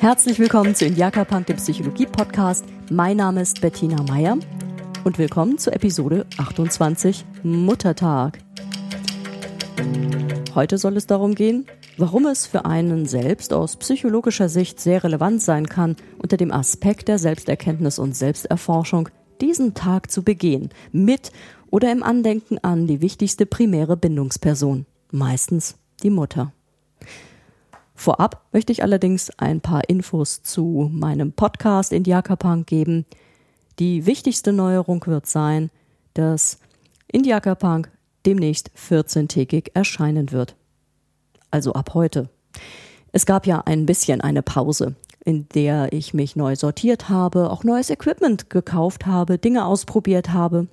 Herzlich willkommen zu Indiaka Punk, dem Psychologie-Podcast. Mein Name ist Bettina Meyer und willkommen zu Episode 28 Muttertag. Heute soll es darum gehen, warum es für einen selbst aus psychologischer Sicht sehr relevant sein kann, unter dem Aspekt der Selbsterkenntnis und Selbsterforschung diesen Tag zu begehen, mit oder im Andenken an die wichtigste primäre Bindungsperson, meistens die Mutter. Vorab möchte ich allerdings ein paar Infos zu meinem Podcast Indiaka Punk geben. Die wichtigste Neuerung wird sein, dass Indiaka Punk demnächst 14-tägig erscheinen wird. Also ab heute. Es gab ja ein bisschen eine Pause, in der ich mich neu sortiert habe, auch neues Equipment gekauft habe, Dinge ausprobiert habe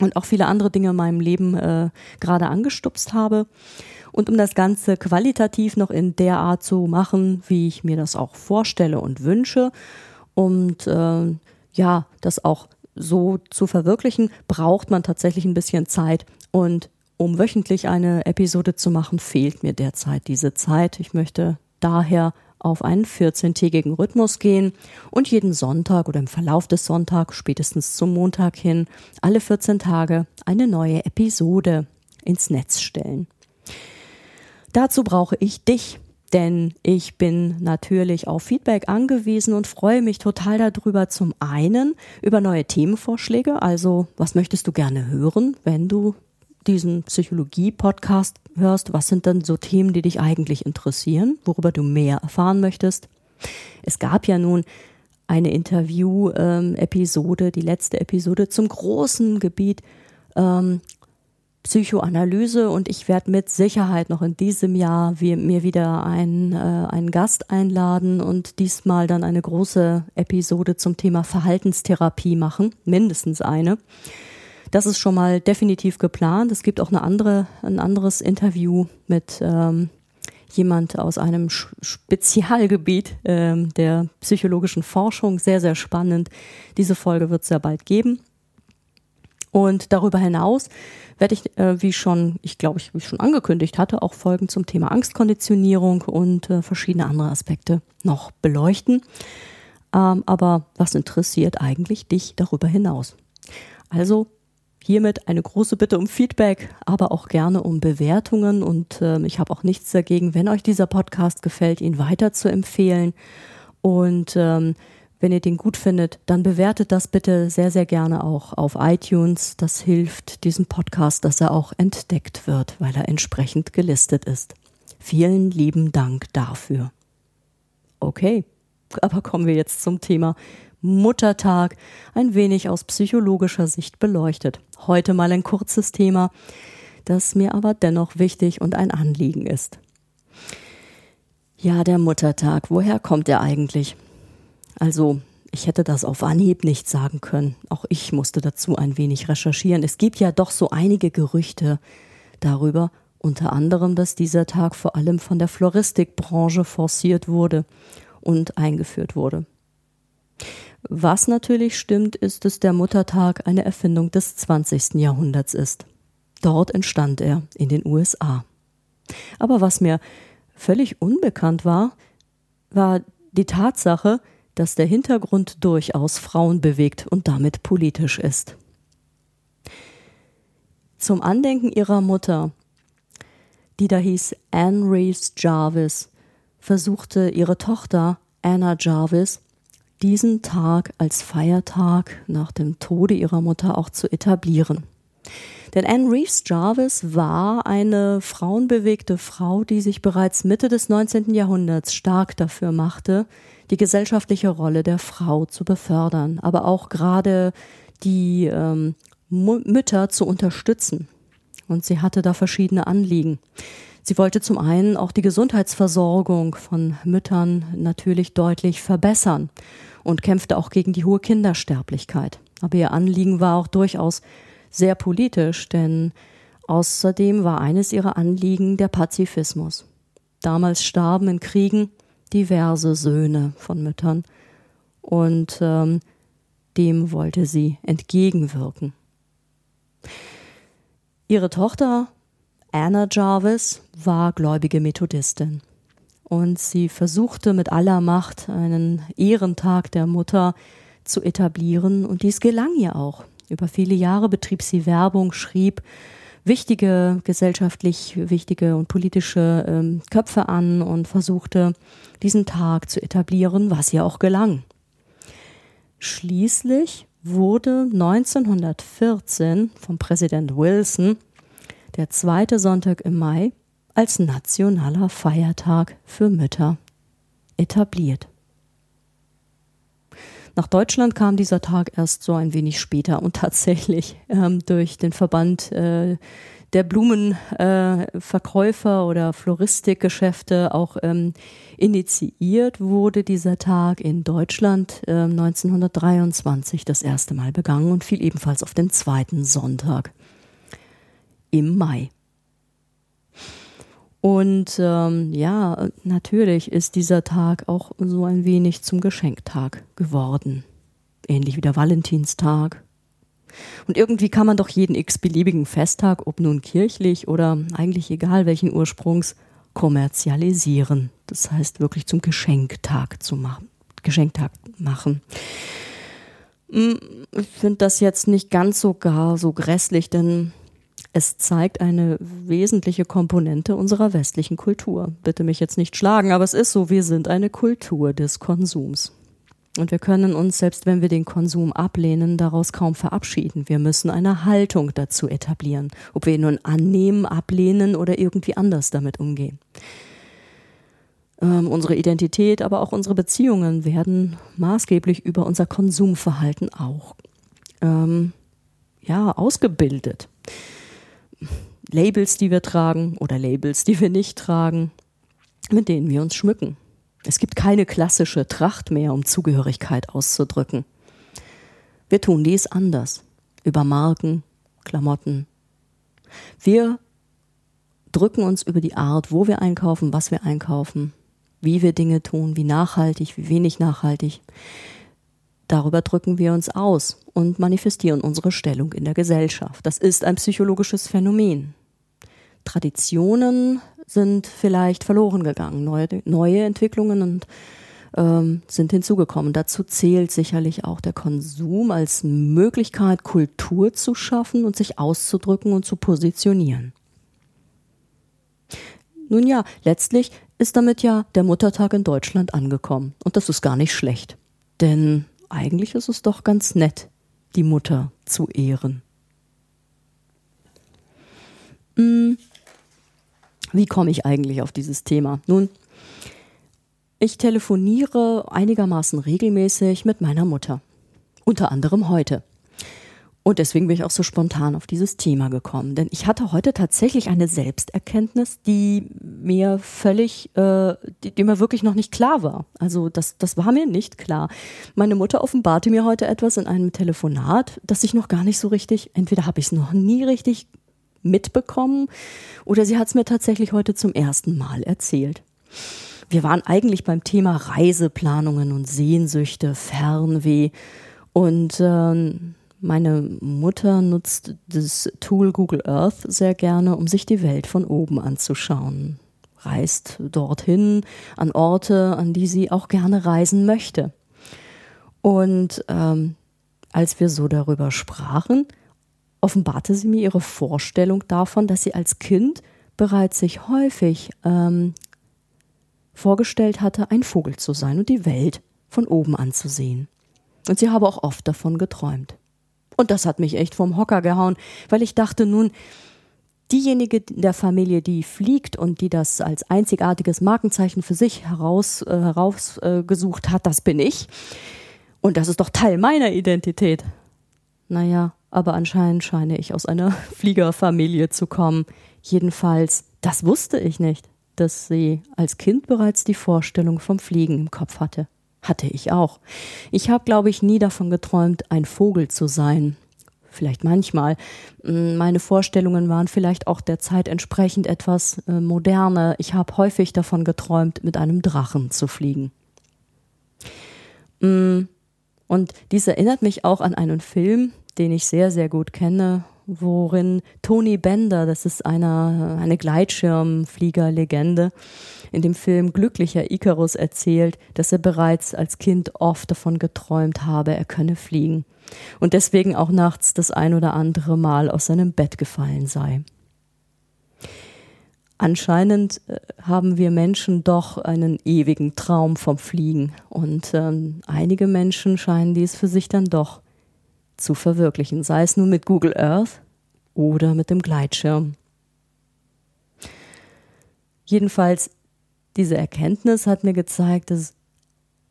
und auch viele andere Dinge in meinem Leben äh, gerade angestupst habe. Und um das Ganze qualitativ noch in der Art zu machen, wie ich mir das auch vorstelle und wünsche, und äh, ja, das auch so zu verwirklichen, braucht man tatsächlich ein bisschen Zeit. Und um wöchentlich eine Episode zu machen, fehlt mir derzeit diese Zeit. Ich möchte daher auf einen 14-tägigen Rhythmus gehen und jeden Sonntag oder im Verlauf des Sonntags, spätestens zum Montag hin, alle 14 Tage eine neue Episode ins Netz stellen. Dazu brauche ich dich, denn ich bin natürlich auf Feedback angewiesen und freue mich total darüber. Zum einen über neue Themenvorschläge, also was möchtest du gerne hören, wenn du diesen Psychologie-Podcast hörst? Was sind denn so Themen, die dich eigentlich interessieren, worüber du mehr erfahren möchtest? Es gab ja nun eine Interview-Episode, die letzte Episode zum großen Gebiet ähm, Psychoanalyse und ich werde mit Sicherheit noch in diesem Jahr wir, mir wieder einen, äh, einen Gast einladen und diesmal dann eine große Episode zum Thema Verhaltenstherapie machen, mindestens eine. Das ist schon mal definitiv geplant. Es gibt auch eine andere, ein anderes Interview mit ähm, jemand aus einem Spezialgebiet ähm, der psychologischen Forschung. Sehr, sehr spannend. Diese Folge wird es sehr bald geben. Und darüber hinaus werde ich, äh, wie schon, ich glaube, ich, wie ich schon angekündigt hatte, auch Folgen zum Thema Angstkonditionierung und äh, verschiedene andere Aspekte noch beleuchten. Ähm, aber was interessiert eigentlich dich darüber hinaus? Also hiermit eine große Bitte um Feedback, aber auch gerne um Bewertungen. Und äh, ich habe auch nichts dagegen, wenn euch dieser Podcast gefällt, ihn weiter zu empfehlen. Und ähm, wenn ihr den gut findet, dann bewertet das bitte sehr, sehr gerne auch auf iTunes. Das hilft diesem Podcast, dass er auch entdeckt wird, weil er entsprechend gelistet ist. Vielen lieben Dank dafür. Okay, aber kommen wir jetzt zum Thema Muttertag, ein wenig aus psychologischer Sicht beleuchtet. Heute mal ein kurzes Thema, das mir aber dennoch wichtig und ein Anliegen ist. Ja, der Muttertag, woher kommt er eigentlich? Also ich hätte das auf Anhieb nicht sagen können. Auch ich musste dazu ein wenig recherchieren. Es gibt ja doch so einige Gerüchte darüber, unter anderem, dass dieser Tag vor allem von der Floristikbranche forciert wurde und eingeführt wurde. Was natürlich stimmt, ist, dass der Muttertag eine Erfindung des 20. Jahrhunderts ist. Dort entstand er in den USA. Aber was mir völlig unbekannt war, war die Tatsache, dass der Hintergrund durchaus Frauen bewegt und damit politisch ist. Zum Andenken ihrer Mutter, die da hieß Anne Reeves Jarvis, versuchte ihre Tochter Anna Jarvis diesen Tag als Feiertag nach dem Tode ihrer Mutter auch zu etablieren. Denn Anne Reeves Jarvis war eine frauenbewegte Frau, die sich bereits Mitte des 19. Jahrhunderts stark dafür machte, die gesellschaftliche Rolle der Frau zu befördern, aber auch gerade die ähm, Mütter zu unterstützen. Und sie hatte da verschiedene Anliegen. Sie wollte zum einen auch die Gesundheitsversorgung von Müttern natürlich deutlich verbessern und kämpfte auch gegen die hohe Kindersterblichkeit. Aber ihr Anliegen war auch durchaus sehr politisch, denn außerdem war eines ihrer Anliegen der Pazifismus. Damals starben in Kriegen diverse Söhne von Müttern und ähm, dem wollte sie entgegenwirken. Ihre Tochter Anna Jarvis war gläubige Methodistin und sie versuchte mit aller Macht einen Ehrentag der Mutter zu etablieren und dies gelang ihr auch. Über viele Jahre betrieb sie Werbung, schrieb wichtige, gesellschaftlich wichtige und politische ähm, Köpfe an und versuchte, diesen Tag zu etablieren, was ihr auch gelang. Schließlich wurde 1914 vom Präsident Wilson der zweite Sonntag im Mai als nationaler Feiertag für Mütter etabliert. Nach Deutschland kam dieser Tag erst so ein wenig später und tatsächlich ähm, durch den Verband äh, der Blumenverkäufer äh, oder Floristikgeschäfte auch ähm, initiiert wurde dieser Tag in Deutschland äh, 1923 das erste Mal begangen und fiel ebenfalls auf den zweiten Sonntag im Mai. Und ähm, ja, natürlich ist dieser Tag auch so ein wenig zum Geschenktag geworden. Ähnlich wie der Valentinstag und irgendwie kann man doch jeden x-beliebigen Festtag, ob nun kirchlich oder eigentlich egal welchen Ursprungs, kommerzialisieren. Das heißt wirklich zum Geschenktag zu machen. Geschenktag machen. Hm, ich finde das jetzt nicht ganz so gar so grässlich, denn es zeigt eine wesentliche Komponente unserer westlichen Kultur. Bitte mich jetzt nicht schlagen, aber es ist so, wir sind eine Kultur des Konsums. Und wir können uns, selbst wenn wir den Konsum ablehnen, daraus kaum verabschieden. Wir müssen eine Haltung dazu etablieren, ob wir ihn nun annehmen, ablehnen oder irgendwie anders damit umgehen. Ähm, unsere Identität, aber auch unsere Beziehungen werden maßgeblich über unser Konsumverhalten auch ähm, ja, ausgebildet. Labels, die wir tragen oder Labels, die wir nicht tragen, mit denen wir uns schmücken. Es gibt keine klassische Tracht mehr, um Zugehörigkeit auszudrücken. Wir tun dies anders. Über Marken, Klamotten. Wir drücken uns über die Art, wo wir einkaufen, was wir einkaufen, wie wir Dinge tun, wie nachhaltig, wie wenig nachhaltig. Darüber drücken wir uns aus und manifestieren unsere Stellung in der Gesellschaft. Das ist ein psychologisches Phänomen. Traditionen sind vielleicht verloren gegangen. Neue, neue Entwicklungen und ähm, sind hinzugekommen. Dazu zählt sicherlich auch der Konsum als Möglichkeit, Kultur zu schaffen und sich auszudrücken und zu positionieren. Nun ja, letztlich ist damit ja der Muttertag in Deutschland angekommen. Und das ist gar nicht schlecht. Denn eigentlich ist es doch ganz nett, die Mutter zu ehren. Hm. Wie komme ich eigentlich auf dieses Thema? Nun, ich telefoniere einigermaßen regelmäßig mit meiner Mutter. Unter anderem heute. Und deswegen bin ich auch so spontan auf dieses Thema gekommen. Denn ich hatte heute tatsächlich eine Selbsterkenntnis, die mir völlig, äh, die, die, mir wirklich noch nicht klar war. Also das, das war mir nicht klar. Meine Mutter offenbarte mir heute etwas in einem Telefonat, das ich noch gar nicht so richtig, entweder habe ich es noch nie richtig mitbekommen oder sie hat es mir tatsächlich heute zum ersten Mal erzählt. Wir waren eigentlich beim Thema Reiseplanungen und Sehnsüchte, Fernweh und äh, meine Mutter nutzt das Tool Google Earth sehr gerne, um sich die Welt von oben anzuschauen. Reist dorthin an Orte, an die sie auch gerne reisen möchte. Und ähm, als wir so darüber sprachen, offenbarte sie mir ihre Vorstellung davon, dass sie als Kind bereits sich häufig ähm, vorgestellt hatte, ein Vogel zu sein und die Welt von oben anzusehen. Und sie habe auch oft davon geträumt. Und das hat mich echt vom Hocker gehauen, weil ich dachte nun, diejenige in der Familie, die fliegt und die das als einzigartiges Markenzeichen für sich heraus, äh, herausgesucht äh, hat, das bin ich. Und das ist doch Teil meiner Identität. Naja, aber anscheinend scheine ich aus einer Fliegerfamilie zu kommen. Jedenfalls, das wusste ich nicht, dass sie als Kind bereits die Vorstellung vom Fliegen im Kopf hatte. Hatte ich auch. Ich habe, glaube ich, nie davon geträumt, ein Vogel zu sein. Vielleicht manchmal. Hm, meine Vorstellungen waren vielleicht auch der Zeit entsprechend etwas äh, moderne. Ich habe häufig davon geträumt, mit einem Drachen zu fliegen. Hm, und dies erinnert mich auch an einen Film, den ich sehr, sehr gut kenne worin Tony Bender, das ist einer, eine Gleitschirmfliegerlegende, in dem Film Glücklicher Icarus erzählt, dass er bereits als Kind oft davon geträumt habe, er könne fliegen und deswegen auch nachts das ein oder andere Mal aus seinem Bett gefallen sei. Anscheinend äh, haben wir Menschen doch einen ewigen Traum vom Fliegen und ähm, einige Menschen scheinen dies für sich dann doch zu verwirklichen, sei es nun mit Google Earth oder mit dem Gleitschirm. Jedenfalls, diese Erkenntnis hat mir gezeigt, dass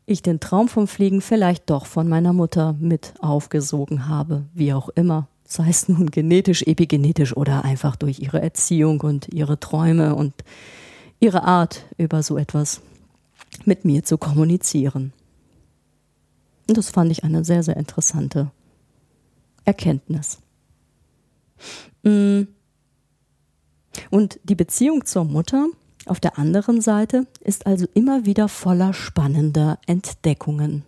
ich den Traum vom Fliegen vielleicht doch von meiner Mutter mit aufgesogen habe, wie auch immer. Sei es nun genetisch, epigenetisch oder einfach durch ihre Erziehung und ihre Träume und ihre Art, über so etwas mit mir zu kommunizieren. Und das fand ich eine sehr, sehr interessante Erkenntnis. Mm. Und die Beziehung zur Mutter auf der anderen Seite ist also immer wieder voller spannender Entdeckungen.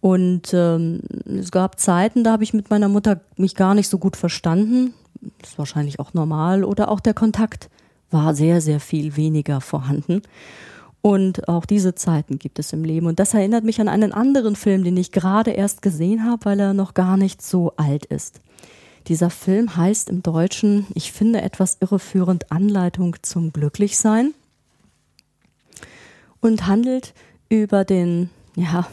Und ähm, es gab Zeiten, da habe ich mit meiner Mutter mich gar nicht so gut verstanden. Das ist wahrscheinlich auch normal. Oder auch der Kontakt war sehr, sehr viel weniger vorhanden. Und auch diese Zeiten gibt es im Leben. Und das erinnert mich an einen anderen Film, den ich gerade erst gesehen habe, weil er noch gar nicht so alt ist. Dieser Film heißt im Deutschen, ich finde etwas irreführend, Anleitung zum Glücklichsein und handelt über den, ja,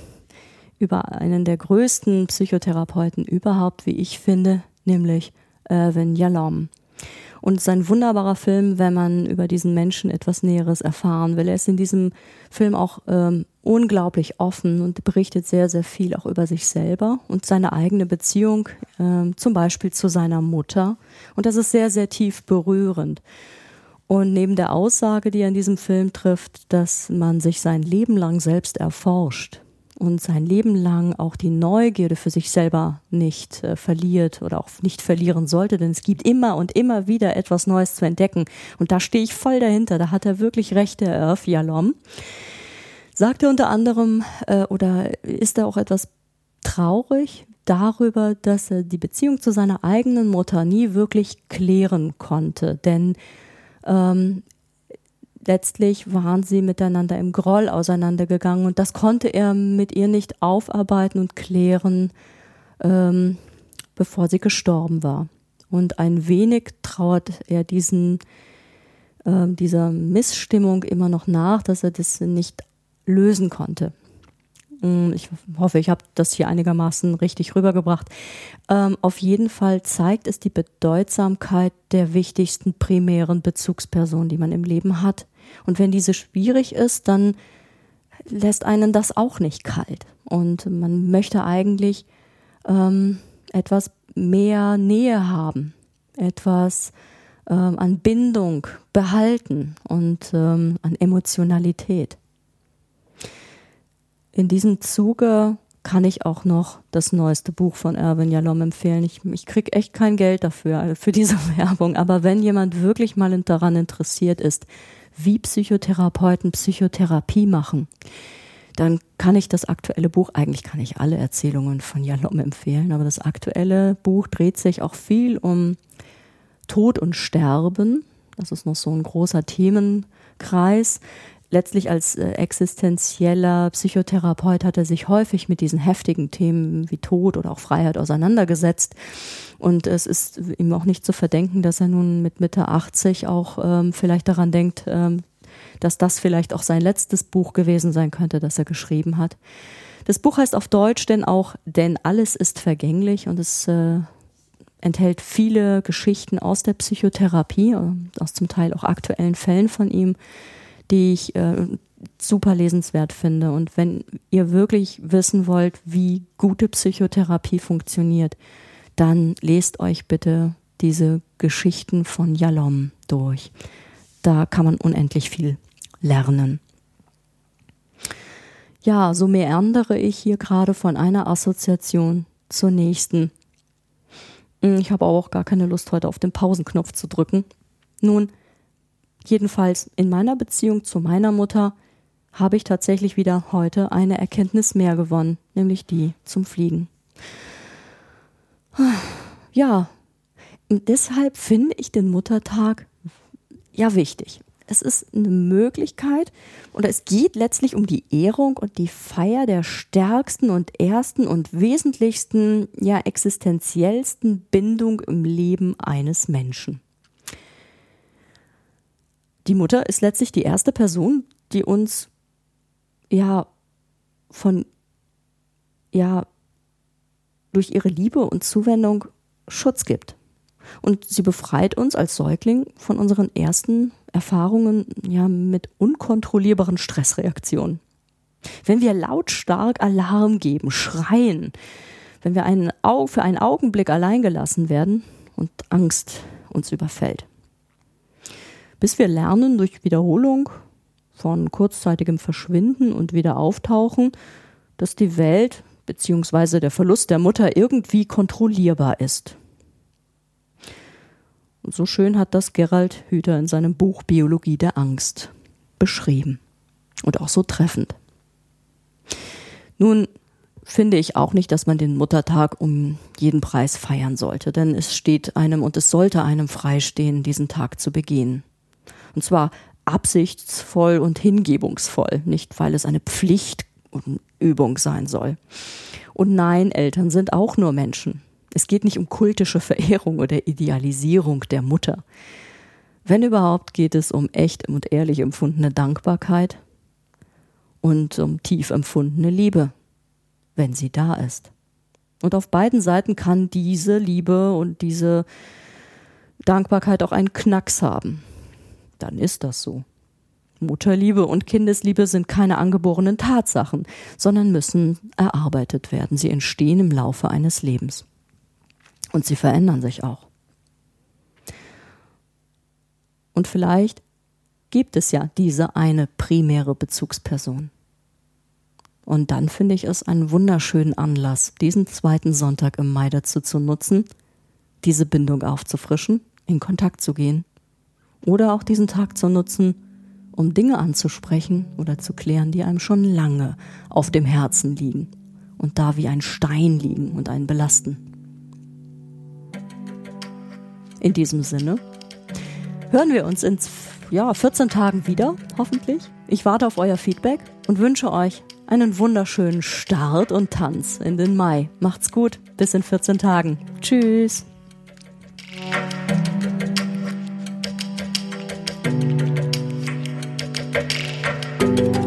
über einen der größten Psychotherapeuten überhaupt, wie ich finde, nämlich Irvin Yalom. Und es ist ein wunderbarer Film, wenn man über diesen Menschen etwas Näheres erfahren will. Er ist in diesem Film auch ähm, unglaublich offen und berichtet sehr, sehr viel auch über sich selber und seine eigene Beziehung, ähm, zum Beispiel zu seiner Mutter. Und das ist sehr, sehr tief berührend. Und neben der Aussage, die er in diesem Film trifft, dass man sich sein Leben lang selbst erforscht, und sein Leben lang auch die Neugierde für sich selber nicht äh, verliert oder auch nicht verlieren sollte, denn es gibt immer und immer wieder etwas Neues zu entdecken. Und da stehe ich voll dahinter. Da hat er wirklich recht, der Irv Yalom. Sagt er unter anderem äh, oder ist er auch etwas traurig darüber, dass er die Beziehung zu seiner eigenen Mutter nie wirklich klären konnte. Denn ähm, letztlich waren sie miteinander im Groll auseinandergegangen und das konnte er mit ihr nicht aufarbeiten und klären, ähm, bevor sie gestorben war. Und ein wenig trauert er diesen, äh, dieser Missstimmung immer noch nach, dass er das nicht lösen konnte. Mm, ich hoffe, ich habe das hier einigermaßen richtig rübergebracht. Ähm, auf jeden Fall zeigt es die Bedeutsamkeit der wichtigsten primären Bezugsperson, die man im Leben hat. Und wenn diese schwierig ist, dann lässt einen das auch nicht kalt. Und man möchte eigentlich ähm, etwas mehr Nähe haben, etwas ähm, an Bindung behalten und ähm, an Emotionalität. In diesem Zuge kann ich auch noch das neueste Buch von Erwin Jalom empfehlen. Ich, ich kriege echt kein Geld dafür, äh, für diese Werbung. Aber wenn jemand wirklich mal daran interessiert ist, wie Psychotherapeuten Psychotherapie machen, dann kann ich das aktuelle Buch, eigentlich kann ich alle Erzählungen von Jalom empfehlen, aber das aktuelle Buch dreht sich auch viel um Tod und Sterben. Das ist noch so ein großer Themenkreis letztlich als äh, existenzieller Psychotherapeut hat er sich häufig mit diesen heftigen Themen wie Tod oder auch Freiheit auseinandergesetzt. Und es ist ihm auch nicht zu verdenken, dass er nun mit Mitte 80 auch ähm, vielleicht daran denkt, ähm, dass das vielleicht auch sein letztes Buch gewesen sein könnte, das er geschrieben hat. Das Buch heißt auf Deutsch denn auch, denn alles ist vergänglich und es äh, enthält viele Geschichten aus der Psychotherapie, äh, aus zum Teil auch aktuellen Fällen von ihm die ich äh, super lesenswert finde. Und wenn ihr wirklich wissen wollt, wie gute Psychotherapie funktioniert, dann lest euch bitte diese Geschichten von Jalom durch. Da kann man unendlich viel lernen. Ja, so meandere ich hier gerade von einer Assoziation zur nächsten. Hm, ich habe auch gar keine Lust, heute auf den Pausenknopf zu drücken. Nun, Jedenfalls in meiner Beziehung zu meiner Mutter habe ich tatsächlich wieder heute eine Erkenntnis mehr gewonnen, nämlich die zum Fliegen. Ja, Und deshalb finde ich den Muttertag ja wichtig. Es ist eine Möglichkeit oder es geht letztlich um die Ehrung und die Feier der stärksten und ersten und wesentlichsten, ja existenziellsten Bindung im Leben eines Menschen. Die Mutter ist letztlich die erste Person, die uns ja von ja durch ihre Liebe und Zuwendung Schutz gibt. Und sie befreit uns als Säugling von unseren ersten Erfahrungen ja mit unkontrollierbaren Stressreaktionen. Wenn wir lautstark Alarm geben, schreien, wenn wir einen, für einen Augenblick allein gelassen werden und Angst uns überfällt. Bis wir lernen durch Wiederholung von kurzzeitigem Verschwinden und wieder auftauchen, dass die Welt bzw. der Verlust der Mutter irgendwie kontrollierbar ist. Und so schön hat das Gerald Hüther in seinem Buch Biologie der Angst beschrieben. Und auch so treffend. Nun finde ich auch nicht, dass man den Muttertag um jeden Preis feiern sollte, denn es steht einem und es sollte einem freistehen, diesen Tag zu begehen. Und zwar absichtsvoll und hingebungsvoll, nicht weil es eine Pflicht und Übung sein soll. Und nein, Eltern sind auch nur Menschen. Es geht nicht um kultische Verehrung oder Idealisierung der Mutter. Wenn überhaupt, geht es um echt und ehrlich empfundene Dankbarkeit und um tief empfundene Liebe, wenn sie da ist. Und auf beiden Seiten kann diese Liebe und diese Dankbarkeit auch einen Knacks haben. Dann ist das so. Mutterliebe und Kindesliebe sind keine angeborenen Tatsachen, sondern müssen erarbeitet werden. Sie entstehen im Laufe eines Lebens. Und sie verändern sich auch. Und vielleicht gibt es ja diese eine primäre Bezugsperson. Und dann finde ich es einen wunderschönen Anlass, diesen zweiten Sonntag im Mai dazu zu nutzen, diese Bindung aufzufrischen, in Kontakt zu gehen oder auch diesen Tag zu nutzen, um Dinge anzusprechen oder zu klären, die einem schon lange auf dem Herzen liegen und da wie ein Stein liegen und einen belasten. In diesem Sinne hören wir uns in ja, 14 Tagen wieder, hoffentlich. Ich warte auf euer Feedback und wünsche euch einen wunderschönen Start und Tanz in den Mai. Macht's gut, bis in 14 Tagen. Tschüss. Música